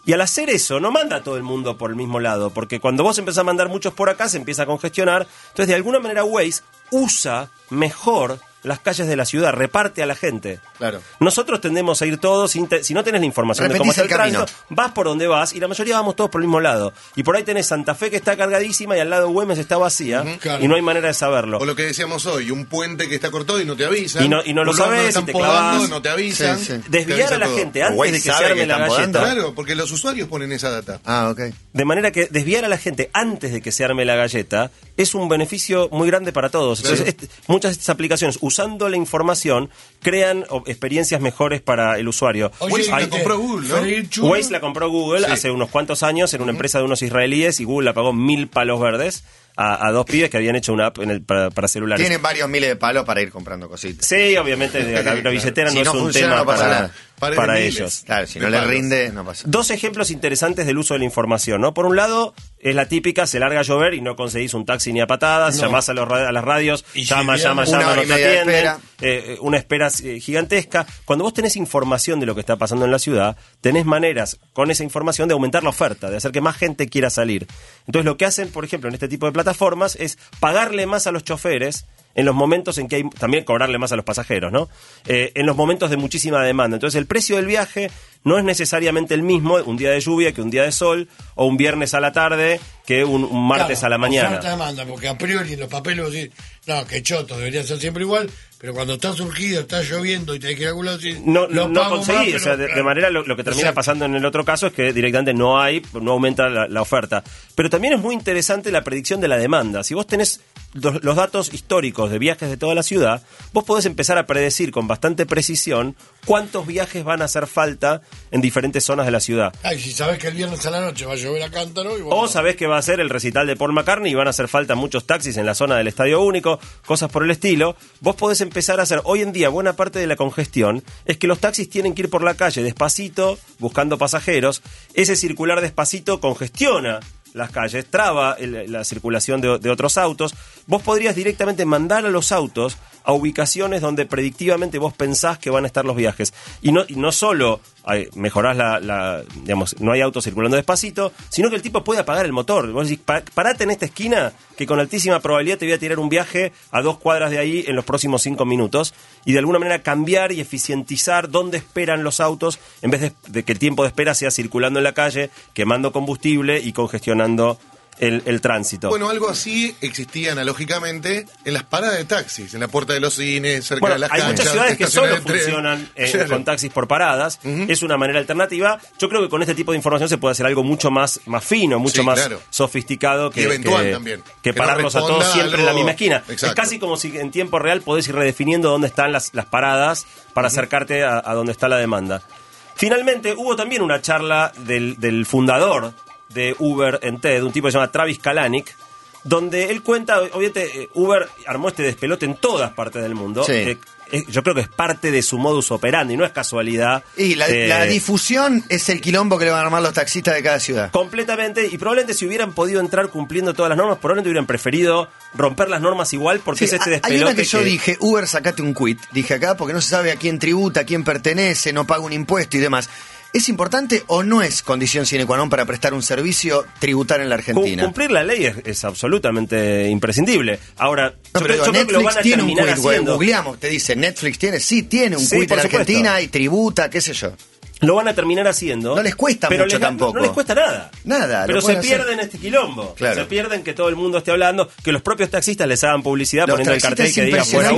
Y al hacer eso, no manda a todo el mundo por el mismo lado, porque cuando vos empezás a mandar muchos por acá, se empieza a congestionar. Entonces, de alguna manera, Waze usa mejor las calles de la ciudad, reparte a la gente. Claro. Nosotros tendemos a ir todos, sin te- si no tenés la información de cómo Repetís está el el tránsito, vas por donde vas y la mayoría vamos todos por el mismo lado. Y por ahí tenés Santa Fe que está cargadísima y al lado Güemes está vacía claro. y no hay manera de saberlo. O lo que decíamos hoy, un puente que está cortado y no te avisan. Y no- y no lo están y te podando, clavás. no te avisan. Sí, sí. te Desviar avisa a la todo. gente antes Waze de que se arme que la galleta. podando. Claro, porque los usuarios ponen esa data. Ah, ok. De manera que desviar a la gente antes de que se arme la galleta es un beneficio muy grande para todos. Entonces, este- muchas de estas aplicaciones, usando la información, crean experiencias mejores para el usuario. Waze la compró Google. Waze la compró Google Sí. hace unos cuantos años en una empresa de unos israelíes y Google la pagó mil palos verdes a, a dos pibes que habían hecho una app en el- para, para celulares. Tienen varios miles de palos para ir comprando cositas. Sí, obviamente la, la billetera Si no, no es un funciona, tema no pasa para, nada. Pares para de miles. ellos. Claro, si no le rinde, no pasa. Dos ejemplos interesantes del uso de la información, ¿no? Por un lado, es la típica, se larga a llover y no conseguís un taxi ni a patadas, No. llamás a, los a las radios, Y llama, si llama, llama, no te atienden, espera. eh, eh, una espera eh, gigantesca. Cuando vos tenés información de lo que está pasando en la ciudad, tenés maneras con esa información de aumentar la oferta, de hacer que más gente quiera salir. Entonces lo que hacen, por ejemplo, en este tipo de plataformas es pagarle más a los choferes en los momentos en que hay, también cobrarle más a los pasajeros, ¿no? Eh, en los momentos de muchísima demanda. Entonces el precio del viaje no es necesariamente el mismo un día de lluvia que un día de sol, o un viernes a la tarde que un, un martes Claro, a la mañana. demanda, porque a priori en los papeles vos decís, no, que choto, debería ser siempre igual, pero cuando está surgido, está lloviendo y tenés que ir a algún lado, decís, no, lo no conseguí, más, o sea, de, manera lo, lo que termina Exacto. pasando en el otro caso es que directamente no hay, no aumenta la, la oferta. Pero también es muy interesante la predicción de la demanda. Si vos tenés los, los datos históricos de viajes de toda la ciudad, vos podés empezar a predecir con bastante precisión cuántos viajes van a hacer falta en diferentes zonas de la ciudad. Ay, si sabes que el viernes a la noche va a llover a cántaro y O sabés que va a ser el recital de Paul McCartney y van a hacer falta muchos taxis en la zona del Estadio Único, cosas por el estilo. Vos podés empezar a hacer, hoy en día, buena parte de la congestión es que los taxis tienen que ir por la calle despacito, buscando pasajeros. Ese circular despacito congestiona las calles, traba el- la circulación de, de otros autos. Vos podrías directamente mandar a los autos a ubicaciones donde predictivamente vos pensás que van a estar los viajes. Y no, no solo hay- mejorás la, digamos, no hay autos circulando despacito, sino que el tipo puede apagar el motor. Vos decís, "Pa- parate en esta esquina, que con altísima probabilidad te voy a tirar un viaje a dos cuadras de ahí en los próximos cinco minutos, y de alguna manera cambiar y eficientizar dónde esperan los autos, en vez de que el tiempo de espera sea circulando en la calle, quemando combustible y congestionando el, el tránsito. Bueno, algo así existía analógicamente en las paradas de taxis, en la puerta de los cines, cerca Bueno, de las hay canchas. muchas ciudades que solo funcionan eh, Claro. con taxis por paradas. Es una manera alternativa. Yo creo que con este tipo de información se puede hacer algo mucho más, más fino, mucho Sí, más claro. sofisticado que, que- también. que Que no pararlos a todos siempre en la misma esquina. Es casi como si en tiempo real podés ir redefiniendo dónde están las, las paradas para acercarte a, a donde está la demanda. Finalmente, hubo también una charla del, del fundador de Uber en TED, un tipo que se llama Travis Kalanick, donde él cuenta, obviamente, eh, Uber armó este despelote en todas partes del mundo. Sí. Yo creo que es parte de su modus operandi, no es casualidad. Y la, Eh, la difusión es el quilombo que le van a armar los taxistas de cada ciudad. Completamente, y probablemente si hubieran podido entrar cumpliendo todas las normas, probablemente hubieran preferido romper las normas igual porque Sí, es este hay despelote. una que yo dije, Uber, sacate un quit. Dije acá porque no se sabe a quién tributa, a quién pertenece, no paga un impuesto y demás. ¿Es importante o no es condición sine qua non para prestar un servicio tributar en la Argentina? Cumplir la ley es, es absolutamente imprescindible. Ahora, No, yo, pero creo, digo, yo creo que lo van Netflix a tiene un terminar quit, güey. haciendo. Googleamos, te dice, Netflix tiene, sí, tiene un Sí, quit en la. Argentina y tributa, qué sé yo. Lo van a terminar haciendo. No les cuesta pero mucho les tampoco. No les cuesta nada. Nada, lo Pero se hacer. pierden este quilombo. Claro. Se pierden que todo el mundo esté hablando, que los propios taxistas les hagan publicidad Los poniendo el cartel que diga fuera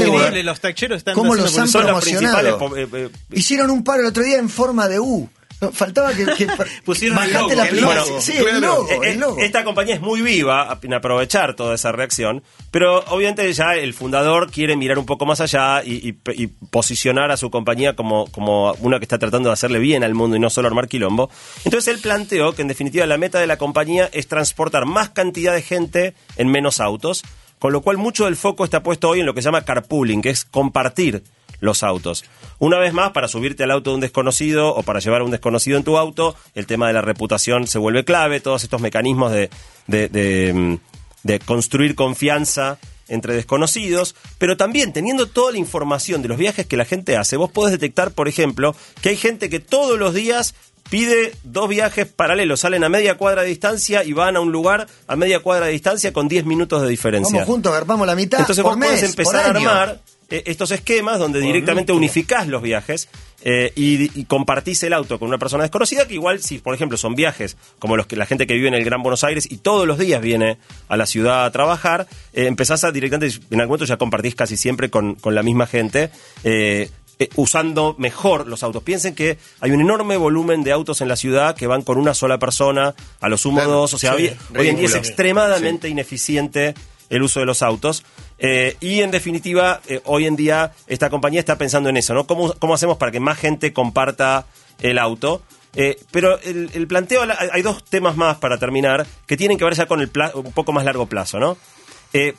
los tacheros están ¿Cómo los han Son los promocionado? principales. po- eh, eh, Hicieron un paro el otro día en forma de U. No, faltaba que, que *laughs* Pusieron el bajaste logo, la el logo. Sí, Claro. el logo, Eh, eh, el logo. Esta compañía es muy viva en aprovechar toda esa reacción, pero obviamente ya el fundador quiere mirar un poco más allá y, y- y posicionar a su compañía como, como una que está tratando de hacerle bien al mundo y no solo armar quilombo. Entonces él planteó que en definitiva la meta de la compañía es transportar más cantidad de gente en menos autos, con lo cual mucho del foco está puesto hoy en lo que se llama carpooling, que es compartir los autos. Una vez más, para subirte al auto de un desconocido o para llevar a un desconocido en tu auto, el tema de la reputación se vuelve clave, todos estos mecanismos de, de, de, mm, de construir confianza entre desconocidos, pero también teniendo toda la información de los viajes que la gente hace, vos podés detectar, por ejemplo, que hay gente que todos los días pide dos viajes paralelos, salen a media cuadra de distancia y van a un lugar a media cuadra de distancia con 10 minutos de diferencia. Vamos juntos, agarpamos la mitad. Entonces por vos podés empezar por a armar estos esquemas donde directamente unificás los viajes eh, y, y compartís el auto con una persona desconocida que igual si por ejemplo son viajes como los que la gente que vive en el Gran Buenos Aires y todos los días viene a la ciudad a trabajar eh, empezás a directamente en algún momento ya compartís casi siempre con, con la misma gente eh, eh, usando mejor los autos. Piensen que hay un enorme volumen de autos en la ciudad que van con una sola persona, a lo sumo Claro, dos, o sea, sí, hoy, hoy en día es extremadamente ineficiente el uso de los autos. Eh, y en definitiva, eh, hoy en día esta compañía está pensando en eso, ¿no? ¿Cómo, cómo hacemos para que más gente comparta el auto? Eh, pero el, planteo, hay dos temas más para terminar que tienen que ver ya con el pla- un poco más largo plazo, ¿no?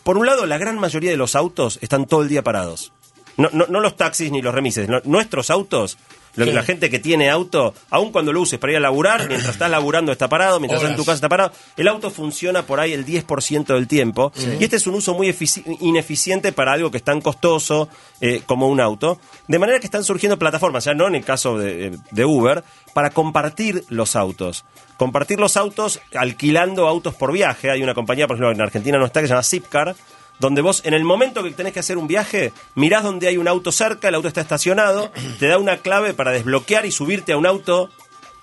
Por un lado, la gran mayoría de los autos están todo el día parados. No, no, los taxis ni los remises. nuestros autos, lo- la gente que tiene auto, aun cuando lo uses para ir a laburar, *clears throat* mientras estás laburando está parado, mientras estás en tu casa está parado, el auto funciona por ahí el 10% del tiempo. Y este es un uso muy efici- ineficiente para algo que es tan costoso eh, como un auto. De manera que están surgiendo plataformas, ya no en el caso de, de Uber, para compartir los autos. Compartir los autos alquilando autos por viaje. Hay una compañía, por ejemplo, en Argentina no está, que se llama Zipcar, donde vos en el momento que tenés que hacer un viaje, mirás donde hay un auto cerca, el auto está estacionado, *clears throat* te da una clave para desbloquear y subirte a un auto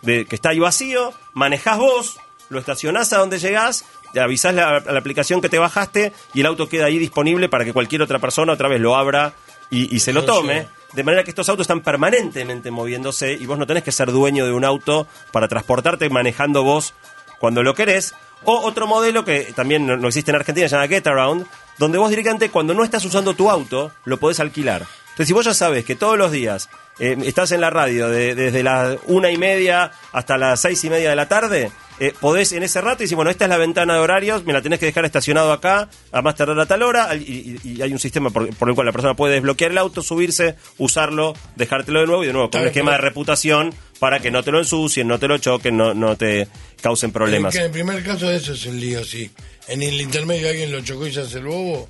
de, que está ahí vacío, manejás vos, lo estacionás a donde llegás, te avisás la- a la aplicación que te bajaste y el auto queda ahí disponible para que cualquier otra persona otra vez lo abra y, y se lo tome. De manera que estos autos están permanentemente moviéndose y vos no tenés que ser dueño de un auto para transportarte manejando vos cuando lo querés. O otro modelo que también no, no existe en Argentina, se llama Get Around, donde vos directamente cuando no estás usando tu auto, lo podés alquilar. Entonces, si vos ya sabes que todos los días eh, estás en la radio de- desde las una y media hasta las seis y media de la tarde, eh, podés en ese rato decir, bueno, esta es la ventana de horarios, me la tenés que dejar estacionado acá a más tardar a tal hora, y, y- y hay un sistema por, por el cual la persona puede desbloquear el auto, subirse, usarlo, dejártelo de nuevo y de nuevo con un esquema de reputación para que no te lo ensucien, no te lo choquen, no, no te causen problemas. Que en el primer caso de eso es el lío, sí. En el intermedio alguien lo chocó y se hace el bobo.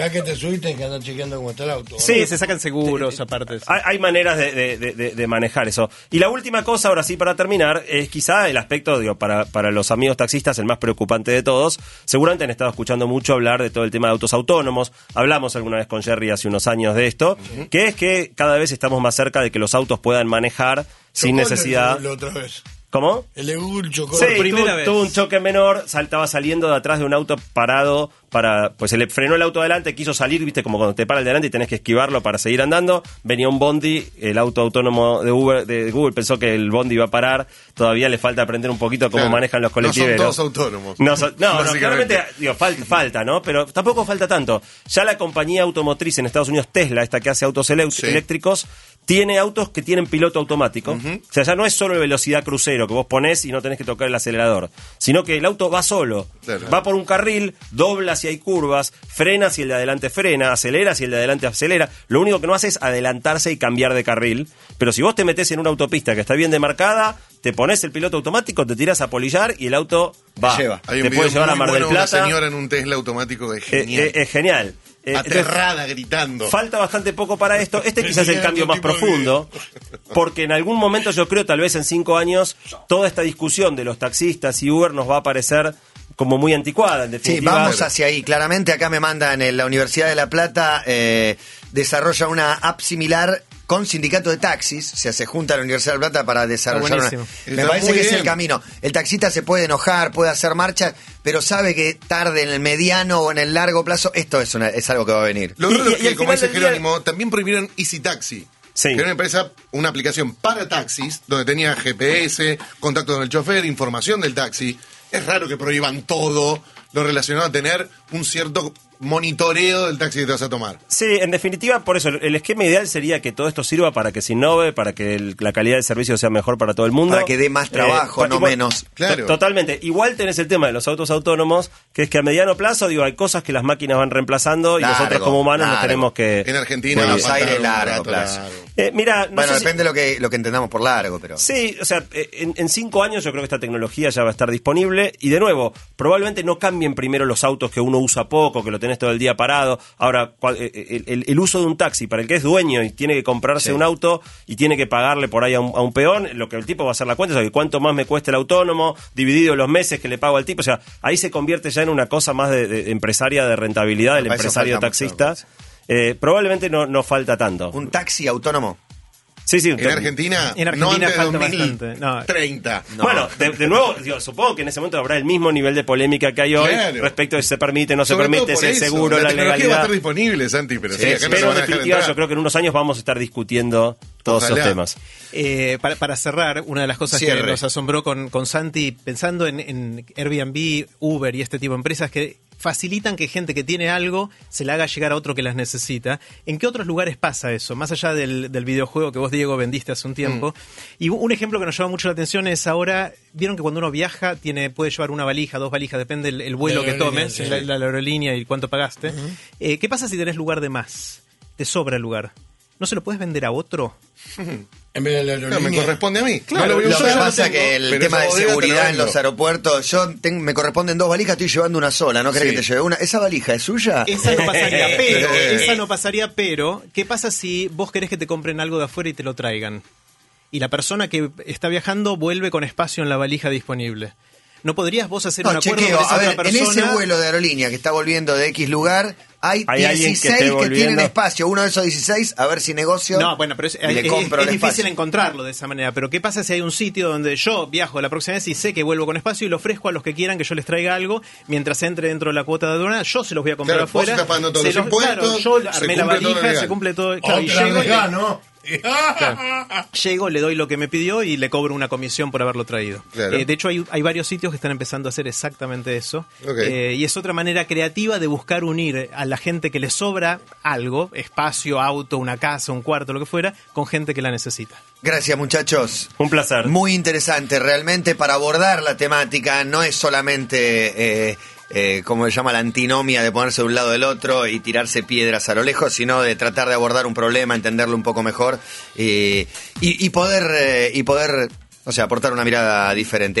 Cada que te subiste que andar chequeando cómo está el auto. ¿no? Sí, se sacan seguros aparte. sí. Hay, hay maneras de, de- de- de- de manejar eso. Y la última cosa, ahora sí, para terminar, es quizá el aspecto, digo, para, para los amigos taxistas, el más preocupante de todos. Seguramente han estado escuchando mucho hablar de todo el tema de autos autónomos. Hablamos alguna vez con Jerry hace unos años de esto, que es que cada vez estamos más cerca de que los autos puedan manejar sin necesidad. Otra vez. ¿Cómo? El de Google chocó. Sí, primera tuvo, vez. tuvo un choque menor, saltaba saliendo de atrás de un auto parado para, pues se le frenó el auto adelante, quiso salir, viste, como cuando te para el delante y tenés que esquivarlo para seguir andando, venía un bondi, el auto autónomo de Uber, de Google pensó que el bondi iba a parar, todavía le falta aprender un poquito cómo Claro. manejan los No son todos autónomos. No, son- no, no, claramente, digo, falta, *laughs* falta, ¿no? Pero tampoco falta tanto. Ya la compañía automotriz en Estados Unidos, Tesla, esta que hace autos Sí. eléctricos, tiene autos que tienen piloto automático. O sea, ya no es solo velocidad crucero que vos ponés y no tenés que tocar el acelerador, sino que el auto va solo. Claro. Va por un carril, dobla si hay curvas, frena si el de adelante frena, acelera si el de adelante acelera. Lo único que no hace es adelantarse y cambiar de carril. Pero si vos te metés en una autopista que está bien demarcada, te pones el piloto automático, te tiras a polillar y el auto va. lleva. Hay un Te video puede llevar a Mar bueno del de una señora en un Tesla automático es Eh, genial. eh, es genial. Eh, entonces, Aterrada, gritando. Falta bastante poco para esto. Este *laughs* quizás es el cambio más profundo, *laughs* porque en algún momento yo creo, tal vez en cinco años, toda esta discusión de los taxistas y Uber nos va a parecer como muy anticuada, en Sí, definitiva. vamos hacia ahí. Claramente acá me mandan en la Universidad de La Plata, eh, desarrolla una app similar con sindicato de taxis. O sea, se junta la Universidad de La Plata para desarrollar una... Me Está parece que es el camino. El taxista se puede enojar, puede hacer marcha, pero sabe que tarde en el mediano o en el largo plazo, esto es, una, es algo que va a venir. Lo otro Y- es que, como dice día- Jerónimo, también prohibieron Easy Taxi. Sí. Que era una empresa, una aplicación para taxis, donde tenía GPS, contacto con el chofer, información del taxi. Es raro que prohíban todo lo relacionado a tener un cierto monitoreo del taxi que te vas a tomar. Sí, en definitiva, por eso, el esquema ideal sería que todo esto sirva para que se innove, para que el- la calidad del servicio sea mejor para todo el mundo. Para que dé más trabajo, pa- no menos. Claro. To- Totalmente. Igual tenés el tema de los autos autónomos, que es que a mediano plazo, digo, hay cosas que las máquinas van reemplazando y Largo, nosotros como humanos nos tenemos que... En Argentina Buenos Aires, largo rato plazo. largo. Eh, mira, no bueno, sé si- depende de lo que, lo que entendamos por largo, pero... Sí, o sea, eh, en, en cinco años yo creo que esta tecnología ya va a estar disponible y de nuevo, probablemente no cambie cambien primero los autos que uno usa poco, que lo tenés todo el día parado. Ahora, cual- eh, el, el- el uso de un taxi, para el que es dueño y tiene que comprarse Sí. un auto y tiene que pagarle por ahí a un, a un peón, lo que el tipo va a hacer la cuenta es que cuánto más me cuesta el autónomo, dividido los meses que le pago al tipo. O sea, ahí se convierte ya en una cosa más de, de empresaria de rentabilidad del empresario taxista. Eh, probablemente no, no falta tanto. Un taxi autónomo. Sí, sí. En Argentina, En no Argentina antes de falta 2030. bastante, no. Bueno, de, de nuevo, digo, supongo que en ese momento habrá el mismo nivel de polémica que hay hoy Claro. respecto de si se permite, no se Sobre todo permite, si es seguro, la, tecnología va a legalidad. estar disponible, Santi, pero sí, Sí, acá no se pero van en a dejar definitiva entrar. yo creo que en unos años vamos a estar discutiendo todos Ojalá. esos temas. Eh, para, para cerrar, una de las cosas Cierre. que nos asombró con, con Santi, pensando en, en Airbnb, Uber y este tipo de empresas que facilitan que gente que tiene algo se la haga llegar a otro que las necesita. ¿En qué otros lugares pasa eso? Más allá del, del videojuego que vos, Diego, vendiste hace un tiempo. Y un ejemplo que nos llama mucho la atención es ahora, vieron que cuando uno viaja tiene puede llevar una valija, dos valijas, depende el, el vuelo que tomes, sí. la, la aerolínea y cuánto pagaste. Eh, ¿Qué pasa si tenés lugar de más? Te sobra el lugar. ¿No se lo puedes vender a otro? *laughs* En vez de la No, me corresponde a mí. Claro, no lo lo que pasa tengo, que el tema de seguridad en los aeropuertos, yo ten- me corresponden dos valijas, estoy llevando una sola, ¿no querés Sí. que te lleve una? ¿Esa valija es suya? Esa no pasaría, *laughs* pero, Eh. esa no pasaría, pero, ¿qué pasa si vos querés que te compren algo de afuera y te lo traigan? Y la persona que está viajando vuelve con espacio en la valija disponible. ¿No podrías vos hacer un No, acuerdo chequeo, con esa a ver, otra en persona? ese vuelo de aerolínea que está volviendo de X lugar, hay, Hay alguien que 16 esté que, tienen espacio. Uno de esos 16, a ver si negocio. No, bueno, pero es, y le es- compro es difícil encontrarlo de esa manera. Pero ¿qué pasa si hay un sitio donde yo viajo la próxima vez y sé que vuelvo con espacio y le ofrezco a los que quieran que yo les traiga algo mientras entre dentro de la cuota de aduana? Yo se los voy a comprar Claro, vos afuera. estás pagando todos se los impuestos, Claro, se yo armé la cumple todo lo valija, se cumple todo. Claro, y Otra llego vez, ¿no? Llego, le doy lo que me pidió y le cobro una comisión por haberlo traído. Claro. Eh, de hecho, hay, hay varios sitios que están empezando a hacer exactamente eso. Eh, y es otra manera creativa de buscar unir a la gente que le sobra algo, espacio, auto, una casa, un cuarto, lo que fuera, con gente que la necesita. Gracias, muchachos. Un placer. Muy interesante, realmente para abordar la temática no es solamente, eh, eh, como se llama, la antinomia de ponerse de un lado del otro y tirarse piedras a lo lejos, sino de tratar de abordar un problema, entenderlo un poco mejor eh, y, y poder, eh, y poder, o sea, aportar una mirada diferente.